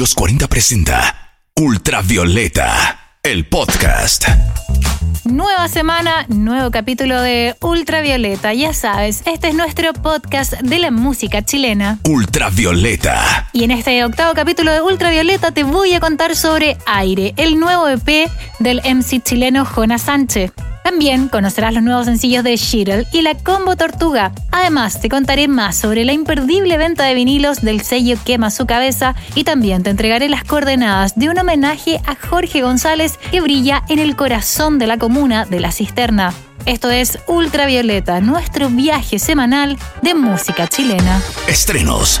los 40 presenta Ultravioleta, el podcast. Nueva semana, nuevo capítulo de Ultravioleta. Ya sabes, este es nuestro podcast de la música chilena. Ultravioleta. Y en este octavo capítulo de Ultravioleta te voy a contar sobre Aire, el nuevo EP del MC chileno Jonas Sánchez. También conocerás los nuevos sencillos de Shirel y la Combo Tortuga. Además, te contaré más sobre la imperdible venta de vinilos del sello Quema su cabeza y también te entregaré las coordenadas de un homenaje a Jorge González que brilla en el corazón de la comuna de La Cisterna. Esto es Ultravioleta, nuestro viaje semanal de música chilena. Estrenos,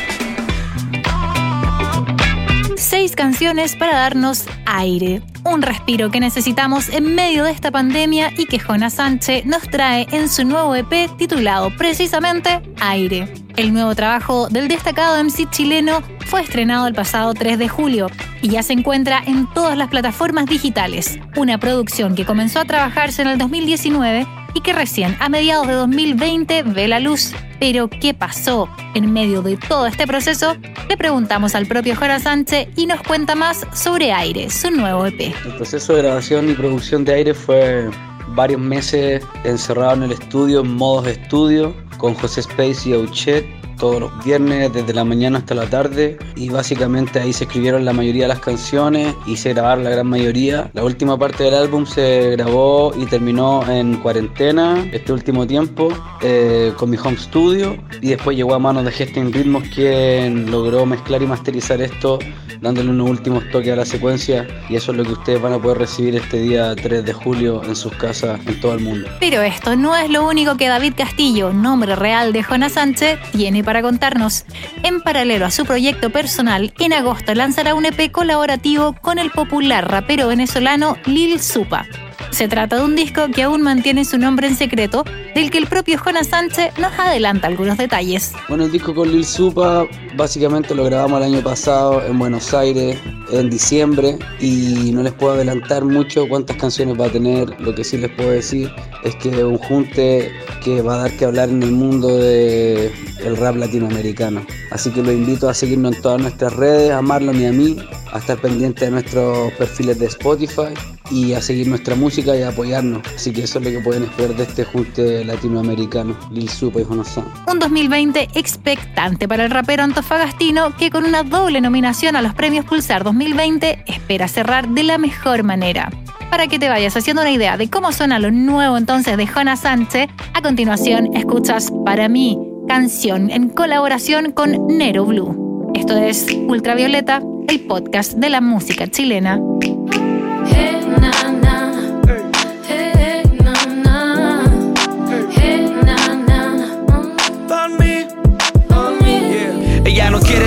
Canciones para darnos aire, un respiro que necesitamos en medio de esta pandemia y que Jonas Sánchez nos trae en su nuevo EP titulado precisamente Aire. El nuevo trabajo del destacado MC chileno fue estrenado el pasado 3 de julio y ya se encuentra en todas las plataformas digitales, una producción que comenzó a trabajarse en el 2019 y que recién a mediados de 2020 ve la luz. Pero, ¿qué pasó? En medio de todo este proceso, le preguntamos al propio Jora Sánchez y nos cuenta más sobre Aire, su nuevo EP. El proceso de grabación y producción de Aire fue varios meses encerrado en el estudio, en modos de estudio, con José Space y Auchet todos los viernes desde la mañana hasta la tarde y básicamente ahí se escribieron la mayoría de las canciones y se grabaron la gran mayoría. La última parte del álbum se grabó y terminó en cuarentena este último tiempo eh, con mi home studio y después llegó a manos de Gestin Ritmos quien logró mezclar y masterizar esto dándole unos últimos toques a la secuencia y eso es lo que ustedes van a poder recibir este día 3 de julio en sus casas en todo el mundo. Pero esto no es lo único que David Castillo, nombre real de Jonas Sánchez, tiene para contarnos. En paralelo a su proyecto personal, en agosto lanzará un EP colaborativo con el popular rapero venezolano Lil Supa. Se trata de un disco que aún mantiene su nombre en secreto, del que el propio Jonas Sánchez nos adelanta algunos detalles. Bueno, el disco con Lil Supa básicamente lo grabamos el año pasado en Buenos Aires, en diciembre, y no les puedo adelantar mucho cuántas canciones va a tener. Lo que sí les puedo decir es que es un junte que va a dar que hablar en el mundo del rap latinoamericano. Así que lo invito a seguirnos en todas nuestras redes, a Marlon y a mí, a estar pendiente de nuestros perfiles de Spotify y a seguir nuestra música y a apoyarnos. Así que eso es lo que pueden esperar de este junte latinoamericano, Lil Supa y Jonas Un 2020 expectante para el rapero antofagastino que con una doble nominación a los premios Pulsar 2020 espera cerrar de la mejor manera. Para que te vayas haciendo una idea de cómo suena lo nuevo entonces de Jonas Sánchez, a continuación escuchas Para mí, canción en colaboración con Nero Blue. Esto es Ultravioleta, el podcast de la música chilena.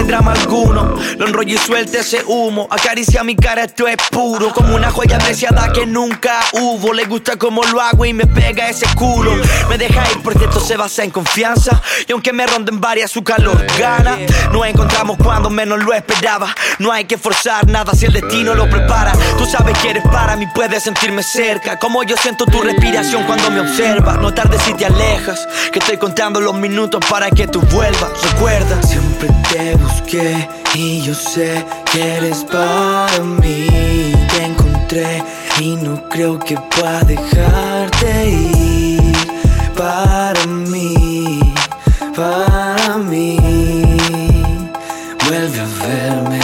Quiere drama alguno. Lo enrollo y suelte ese humo. Acaricia mi cara, esto es puro. Como una joya apreciada que nunca hubo. Le gusta como lo hago y me pega ese culo. Me deja ir porque esto se basa en confianza. Y aunque me ronden varias, su calor gana. Nos encontramos cuando menos lo esperaba. No hay que forzar nada si el destino lo prepara. Tú sabes que eres para mí, puedes sentirme cerca. Como yo siento tu respiración cuando me observas. No tardes si te alejas. Que estoy contando los minutos para que tú vuelvas. Recuerda, siempre te busqué y yo sé que eres para mí. Te encontré y no creo que pueda dejarte ir. Para mí, para mí. Vuelve a verme.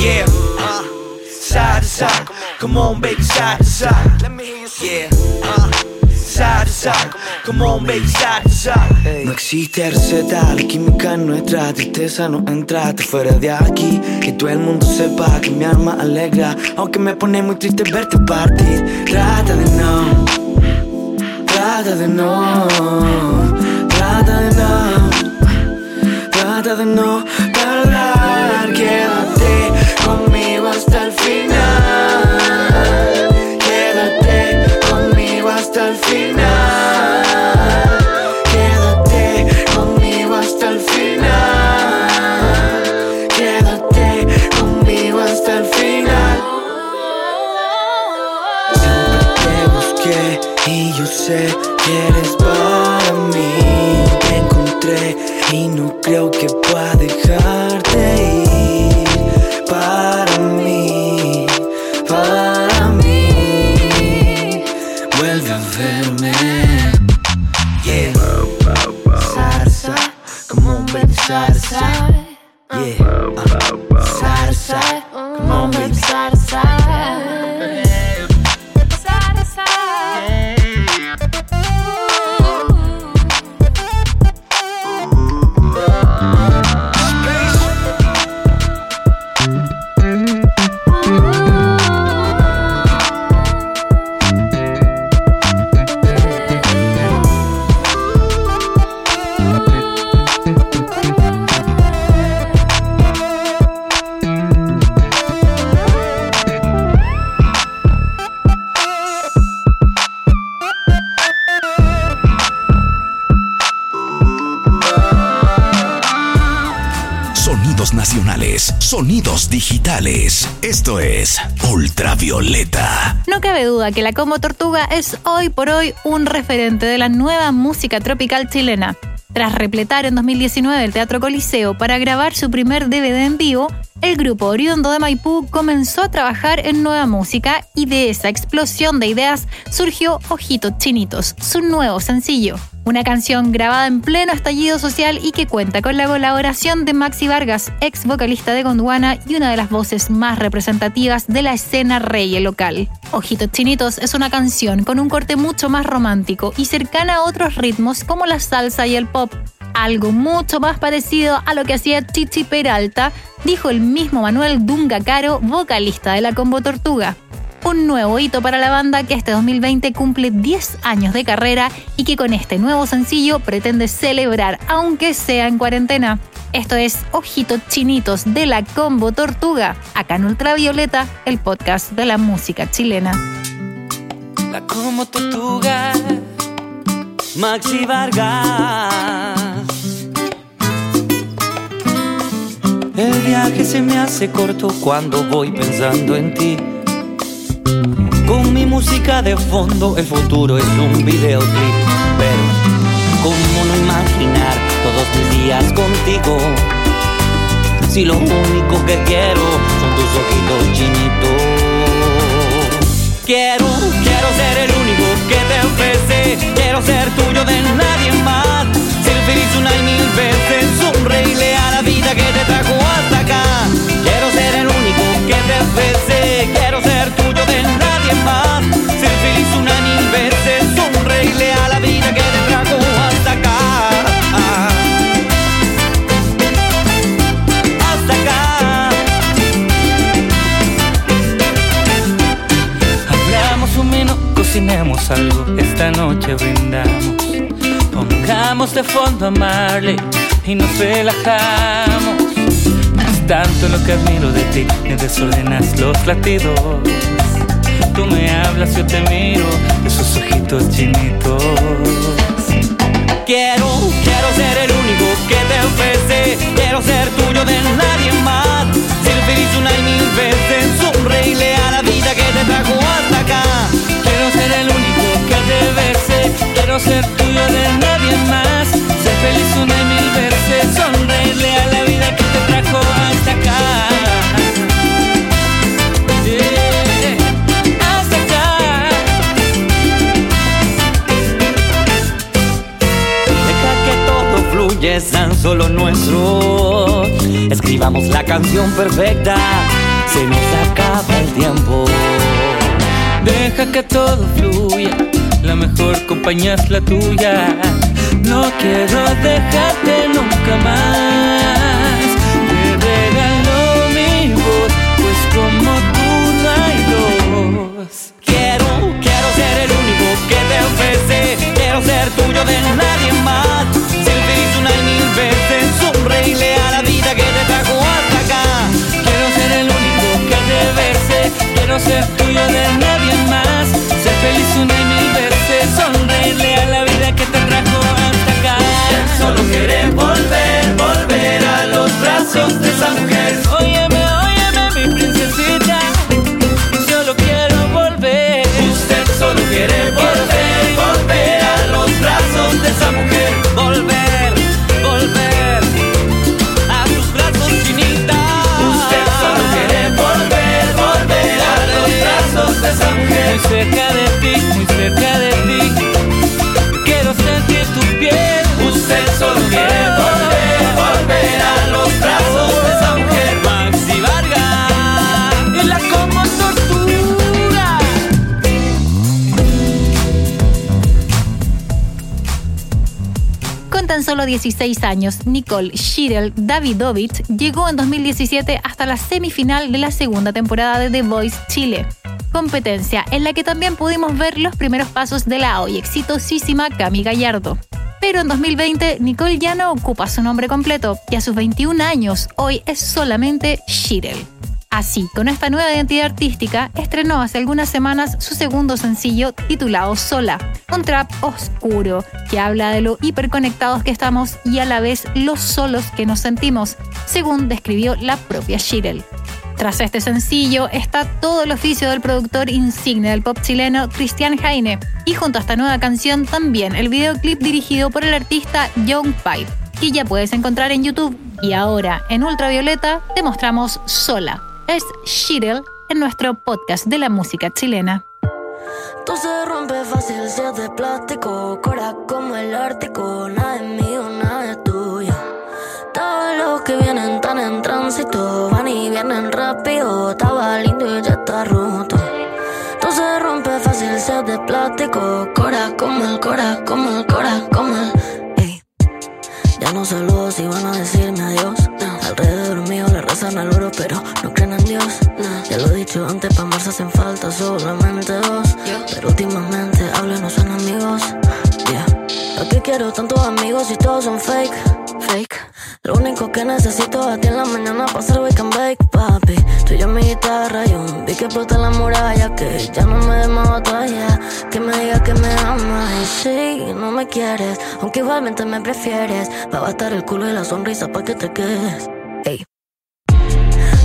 Yeah, uh, side to side. Come on, baby, side to side. Let me hear you Yeah. No existe receta, la química nuestra tristeza no entra, te fuera de aquí. Que todo el mundo sepa que mi alma alegra, aunque me pone muy triste verte partir. Trata de no, trata de no, trata de no, trata de no Sonidos digitales. Esto es Ultravioleta. No cabe duda que la Combo Tortuga es hoy por hoy un referente de la nueva música tropical chilena. Tras repletar en 2019 el Teatro Coliseo para grabar su primer DVD en vivo, el grupo oriundo de Maipú comenzó a trabajar en nueva música y de esa explosión de ideas surgió Ojitos Chinitos, su nuevo sencillo. Una canción grabada en pleno estallido social y que cuenta con la colaboración de Maxi Vargas, ex vocalista de Gondwana y una de las voces más representativas de la escena reggae local. Ojitos Chinitos es una canción con un corte mucho más romántico y cercana a otros ritmos como la salsa y el pop. Algo mucho más parecido a lo que hacía Chichi Peralta, dijo el mismo Manuel Dunga Caro, vocalista de la Combo Tortuga un nuevo hito para la banda que este 2020 cumple 10 años de carrera y que con este nuevo sencillo pretende celebrar, aunque sea en cuarentena. Esto es Ojitos Chinitos de la Combo Tortuga, acá en Ultravioleta, el podcast de la música chilena. La Combo Tortuga, Maxi Vargas. El viaje se me hace corto cuando voy pensando en ti con mi música de fondo, el futuro es un videoclip. Pero, ¿cómo no imaginar todos mis días contigo? Si lo único que quiero son tus ojitos chinitos. Quiero, quiero ser el único que te ofrece. Quiero ser tuyo de nadie más. Ser una y mil veces. La cocinemos algo, esta noche brindamos. Pongamos de fondo a Marley y nos relajamos. Es tanto lo que admiro de ti, me desordenas los latidos tú me hablas, yo te miro, esos ojitos chinitos. Quiero, quiero ser el único que te ofrece, quiero ser tuyo de nadie más. Ser feliz una y mil veces, sonreírle a la vida que te trajo hasta quiero ser tuyo de nadie más. Ser feliz una y mil veces, sonreírle a la vida que te trajo hasta acá. es tan solo nuestro. Escribamos la canción perfecta, se nos acaba el tiempo. Deja que todo fluya, la mejor compañía es la tuya. No quiero dejarte nunca más. Te regalo mi voz, pues como tú no hay dos. Quiero, quiero ser el único que te ofrece. Quiero ser tuyo de nadie más una y mil veces sonreírle a la vida que te trajo hasta acá. Quiero ser el único que te bese, quiero ser tuyo de nadie más. Ser feliz una y tan solo 16 años, Nicole Shirel Davidovich llegó en 2017 hasta la semifinal de la segunda temporada de The Voice Chile, competencia en la que también pudimos ver los primeros pasos de la hoy exitosísima Cami Gallardo. Pero en 2020 Nicole ya no ocupa su nombre completo y a sus 21 años hoy es solamente Shirel. Así, con esta nueva identidad artística, estrenó hace algunas semanas su segundo sencillo titulado Sola, un trap oscuro que habla de lo hiperconectados que estamos y a la vez lo solos que nos sentimos, según describió la propia Shirel. Tras este sencillo está todo el oficio del productor insigne del pop chileno Cristian Heine y junto a esta nueva canción también el videoclip dirigido por el artista Young Pipe, que ya puedes encontrar en YouTube. Y ahora, en Ultravioleta, te mostramos Sola, es Shirel en nuestro podcast de la música chilena. Todo se rompe fácil si es de plástico, cora como el Ártico, nada es mío, nada es tuyo. Todos los que vienen tan en tránsito, van y vienen rápido, estaba lindo y ya está roto. Todo se rompe fácil si es de plástico, cora como el cora, como el cora, como el... Ya no saludo si van a decirme adiós. Alrededor mío le rezan al oro, pero no creen en Dios. Ya lo he dicho antes, pa' marzo hacen falta solamente dos. Pero últimamente hablo y no son amigos. Yeah. ¿Para qué quiero tantos amigos si todos son fake? Fake. Lo único que necesito es a ti en la mañana hacer wake and bake, papi. Tú y yo mi guitarra y un vi que explota la muralla. Que ya no me dé más. Que me diga que me amas. Y sí, no me quieres, aunque igualmente me prefieres. Va a bastar el culo y la sonrisa para que te quedes. Ey.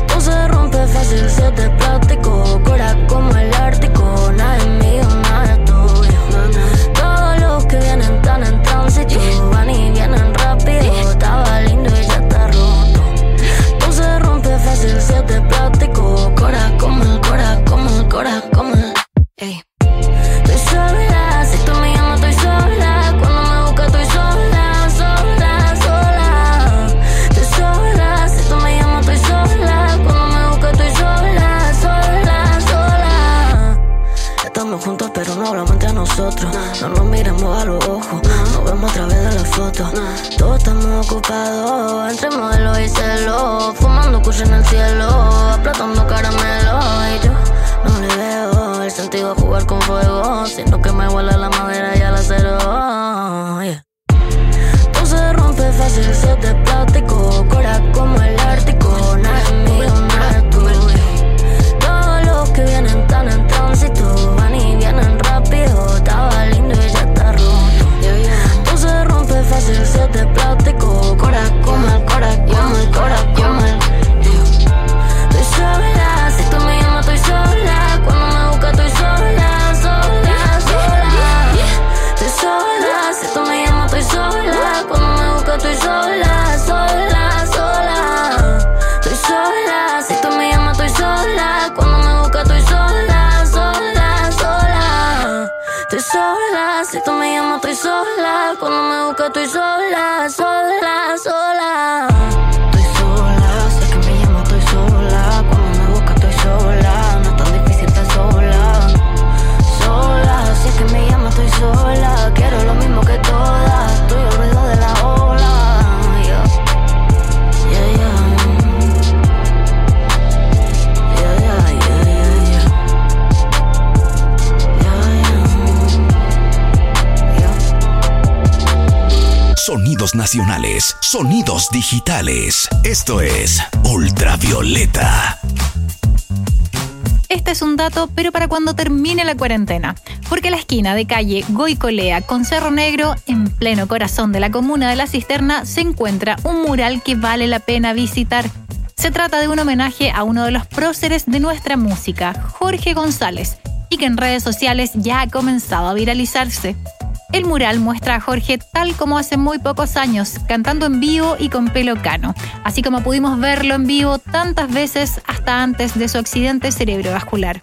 Todo se rompe fácil si es de plástico. Cora como el Ártico. Nada es mío, nada es tuyo. Todos los que vienen si es de plástico. Cora como el cora, como el cora, como el. Ey. Estoy sola, si tú me llamas estoy sola. Cuando me buscas estoy sola, sola, sola. Estoy sola, si tú me llamas estoy sola. Cuando me buscas estoy sola, sola, sola. Estamos juntos pero no hablamos entre nosotros. No nos miramos a los ojos, nos vemos a través Todos estamos ocupados entre modelo y celo. Fumando kush en el cielo, aplatando caramelo. Y yo no le veo el sentido a jugar con fuego. Siento que me huele la madera y el acero. Yeah. Todo se rompe fácil si es de plástico. Cora como el Ártico. Nada Sonidos nacionales, sonidos digitales. Esto es Ultravioleta. Este es un dato, pero para cuando termine la cuarentena. Porque la esquina de calle Goicolea con Cerro Negro, en pleno corazón de la comuna de La Cisterna, se encuentra un mural que vale la pena visitar. Se trata de un homenaje a uno de los próceres de nuestra música, Jorge González, y que en redes sociales ya ha comenzado a viralizarse. El mural muestra a Jorge tal como hace muy pocos años, cantando en vivo y con pelo cano, así como pudimos verlo en vivo tantas veces hasta antes de su accidente cerebrovascular.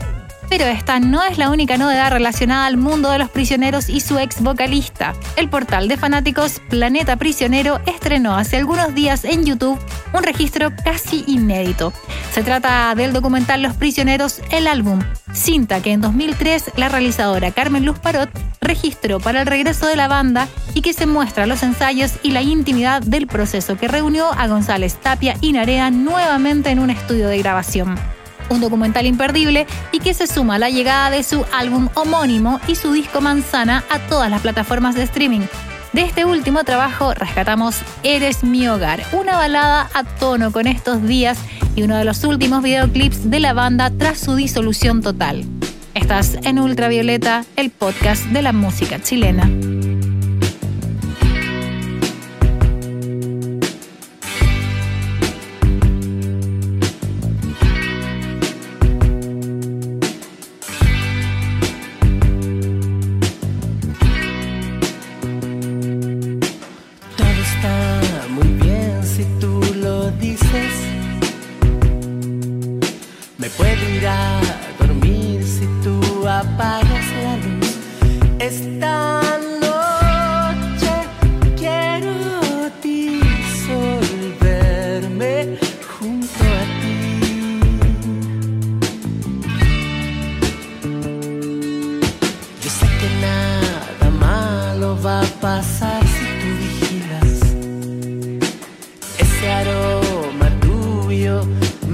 Pero esta no es la única novedad relacionada al mundo de los prisioneros y su ex vocalista. El portal de fanáticos Planeta Prisionero estrenó hace algunos días en YouTube un registro casi inédito. Se trata del documental Los Prisioneros, el álbum, cinta que en 2003 la realizadora Carmen Luz Parot registró para el regreso de la banda y que se muestra los ensayos y la intimidad del proceso que reunió a González Tapia y Narea nuevamente en un estudio de grabación. Un documental imperdible y que se suma a la llegada de su álbum homónimo y su disco Manzana a todas las plataformas de streaming. De este último trabajo rescatamos Eres mi hogar, una balada a tono con estos días y uno de los últimos videoclips de la banda tras su disolución total. Estás en Ultravioleta, el podcast de la música chilena.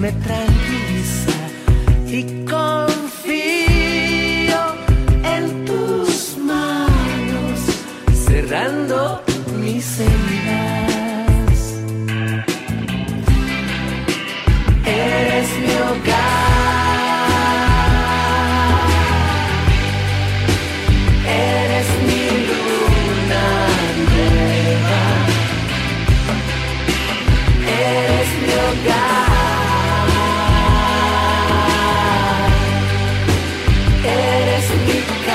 me trae eres mi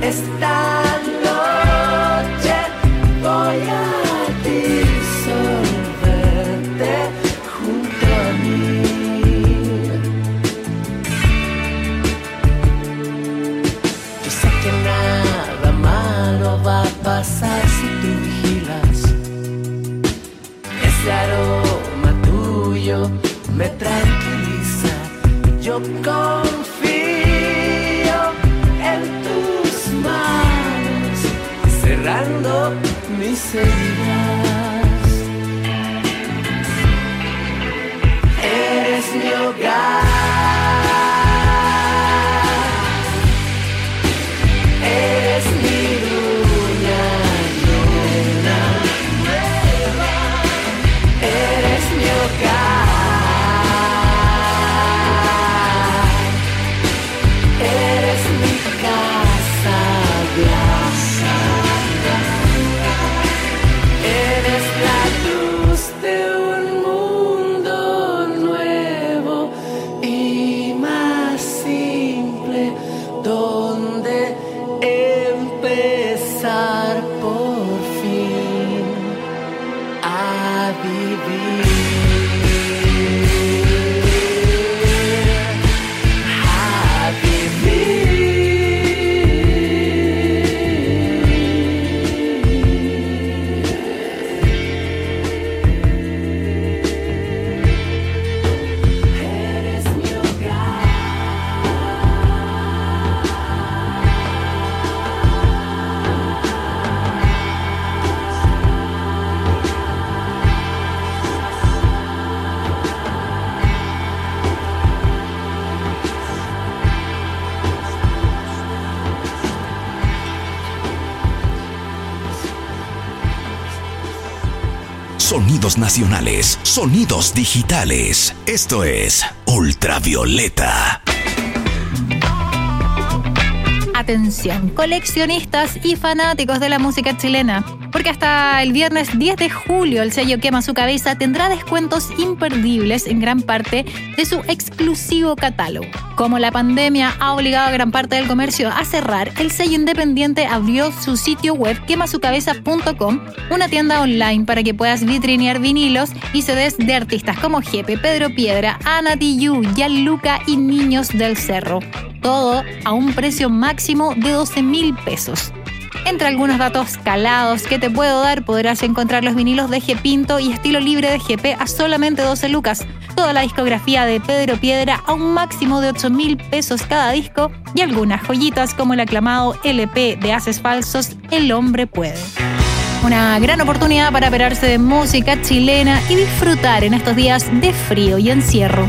Esta noche voy a disolverte junto a mí. Yo sé que nada malo va a pasar si tú vigilas. Ese aroma tuyo me tranquiliza. Yo conmigo. say. Sonidos nacionales, sonidos digitales. Esto es Ultravioleta. Atención, coleccionistas y fanáticos de la música chilena, porque hasta el viernes 10 de julio el sello Quema su cabeza tendrá descuentos imperdibles en gran parte de su exclusivo catálogo. Como la pandemia ha obligado a gran parte del comercio a cerrar, el sello independiente abrió su sitio web quemasucabeza.com, una tienda online para que puedas vitrinear vinilos y CDs de artistas como Jepe, Pedro Piedra, Ana Tijoux, Gianluca y Niños del Cerro. Todo a un precio máximo de 12 mil pesos. Entre algunos datos calados que te puedo dar, podrás encontrar los vinilos de G Pinto y estilo libre de GP a solamente 12 lucas, toda la discografía de Pedro Piedra a un máximo de 8 mil pesos cada disco y algunas joyitas como el aclamado LP de Haces Falsos El Hombre Puede. Una gran oportunidad para operarse de música chilena y disfrutar en estos días de frío y encierro.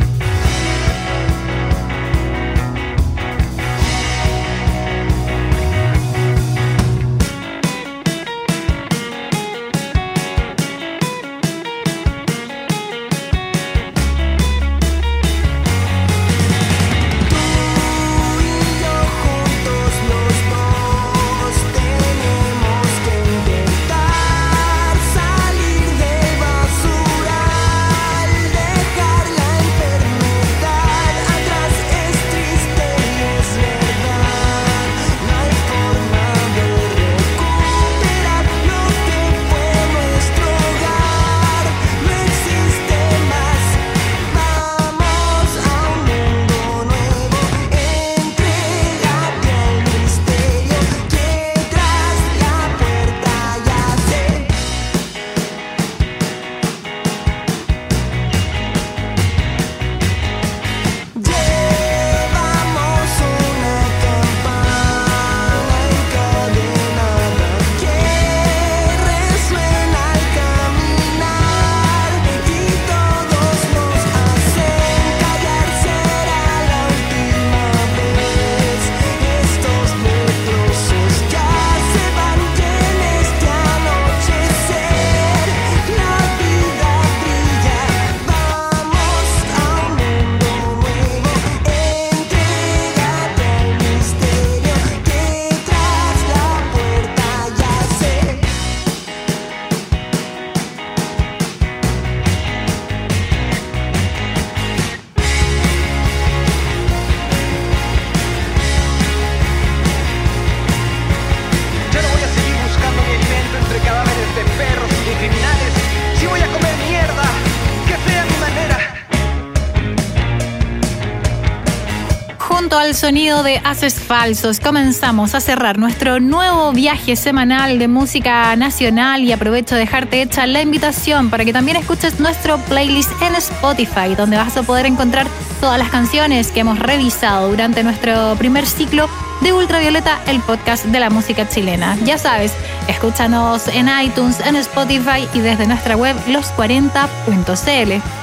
Sonido de Haces Falsos, comenzamos a cerrar nuestro nuevo viaje semanal de música nacional y aprovecho de dejarte hecha la invitación para que también escuches nuestro playlist en Spotify, donde vas a poder encontrar todas las canciones que hemos revisado durante nuestro primer ciclo de Ultravioleta, el podcast de la música chilena. Ya sabes, escúchanos en iTunes, en Spotify y desde nuestra web los40.cl.